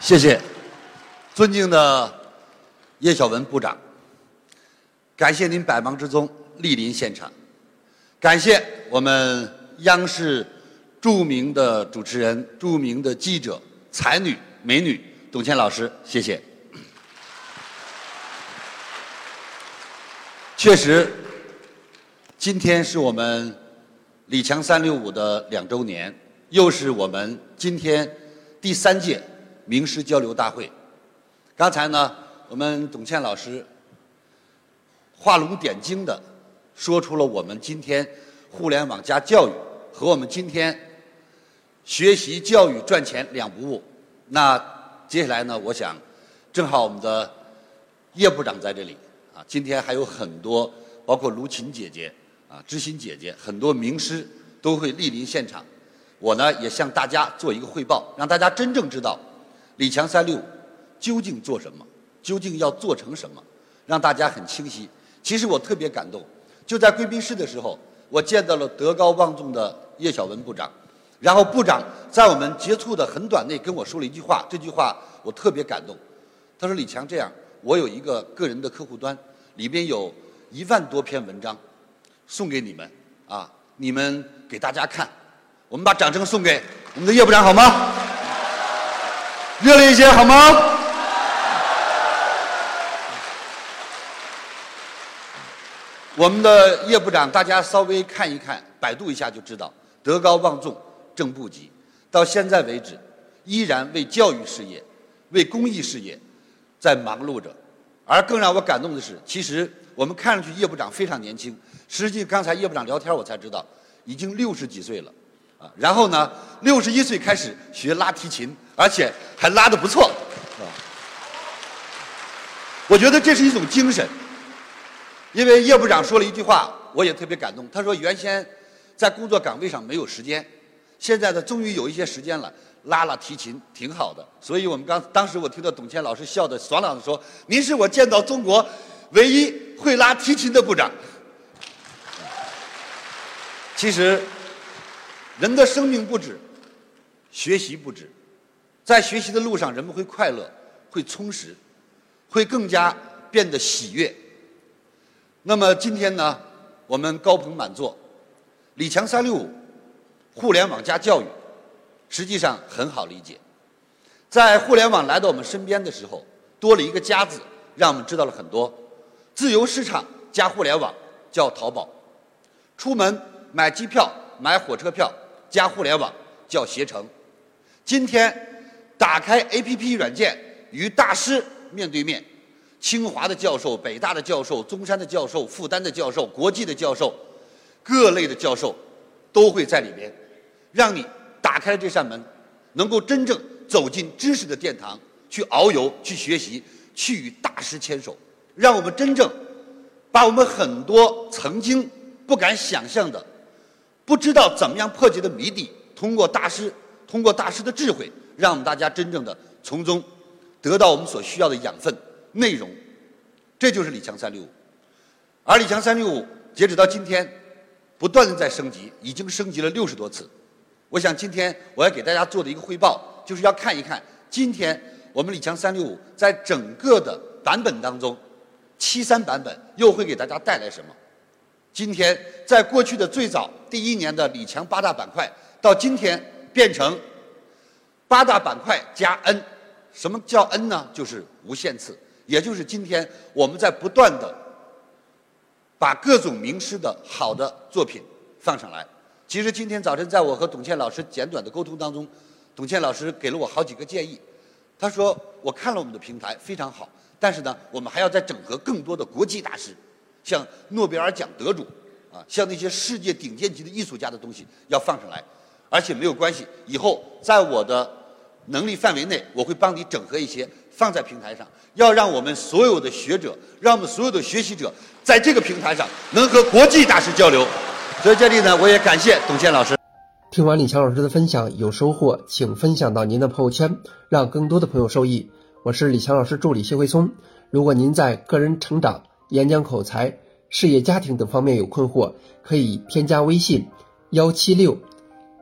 谢谢，尊敬的叶小文部长，感谢您百忙之中莅临现场，感谢我们央视著名的主持人、著名的记者、才女、美女董倩老师，谢谢。确实，今天是我们李强三六五的两周年，又是我们今天第三届。名师交流大会，刚才呢，我们董倩老师画龙点睛的说出了我们今天互联网加教育和我们今天学习教育赚钱两不误。那接下来呢，我想正好我们的叶部长在这里啊，今天还有很多包括卢琴姐姐啊、知心姐姐，很多名师都会莅临现场。我呢也向大家做一个汇报，让大家真正知道。李强三六五究竟做什么？究竟要做成什么？让大家很清晰。其实我特别感动，就在贵宾室的时候，我见到了德高望重的叶小文部长，然后部长在我们接触的很短内跟我说了一句话，这句话我特别感动。他说：“李强，这样，我有一个个人的客户端，里边有一万多篇文章，送给你们啊，你们给大家看。我们把掌声送给我们的叶部长，好吗？”热烈一些好吗？我们的叶部长，大家稍微看一看，百度一下就知道，德高望重，正部级，到现在为止，依然为教育事业、为公益事业在忙碌着。而更让我感动的是，其实我们看上去叶部长非常年轻，实际刚才叶部长聊天我才知道，已经六十几岁了。啊，然后呢，六十一岁开始学拉提琴，而且还拉的不错，啊，我觉得这是一种精神。因为叶部长说了一句话，我也特别感动。他说原先在工作岗位上没有时间，现在呢终于有一些时间了，拉拉提琴挺好的。所以我们刚当时我听到董倩老师笑的爽朗的说：“您是我见到中国唯一会拉提琴的部长。”其实。人的生命不止，学习不止，在学习的路上，人们会快乐，会充实，会更加变得喜悦。那么今天呢，我们高朋满座，李强三六五，互联网加教育，实际上很好理解。在互联网来到我们身边的时候，多了一个“加”字，让我们知道了很多。自由市场加互联网叫淘宝，出门买机票、买火车票。加互联网叫携程，今天打开 APP 软件与大师面对面，清华的教授、北大的教授、中山的教授、复旦的教授、国际的教授，各类的教授都会在里边，让你打开这扇门，能够真正走进知识的殿堂，去遨游、去学习、去与大师牵手，让我们真正把我们很多曾经不敢想象的。不知道怎么样破解的谜底，通过大师，通过大师的智慧，让我们大家真正的从中得到我们所需要的养分内容。这就是李强三六五。而李强三六五截止到今天，不断的在升级，已经升级了六十多次。我想今天我要给大家做的一个汇报，就是要看一看今天我们李强三六五在整个的版本当中，七三版本又会给大家带来什么。今天，在过去的最早第一年的李强八大板块，到今天变成八大板块加 N，什么叫 N 呢？就是无限次，也就是今天我们在不断的把各种名师的好的作品放上来。其实今天早晨在我和董倩老师简短的沟通当中，董倩老师给了我好几个建议。他说：“我看了我们的平台非常好，但是呢，我们还要再整合更多的国际大师。”像诺贝尔奖得主，啊，像那些世界顶尖级的艺术家的东西要放上来，而且没有关系，以后在我的能力范围内，我会帮你整合一些放在平台上，要让我们所有的学者，让我们所有的学习者在这个平台上能和国际大师交流。所以这里呢，我也感谢董倩老师。听完李强老师的分享有收获，请分享到您的朋友圈，让更多的朋友受益。我是李强老师助理谢慧松。如果您在个人成长，演讲口才、事业家庭等方面有困惑，可以添加微信：幺七六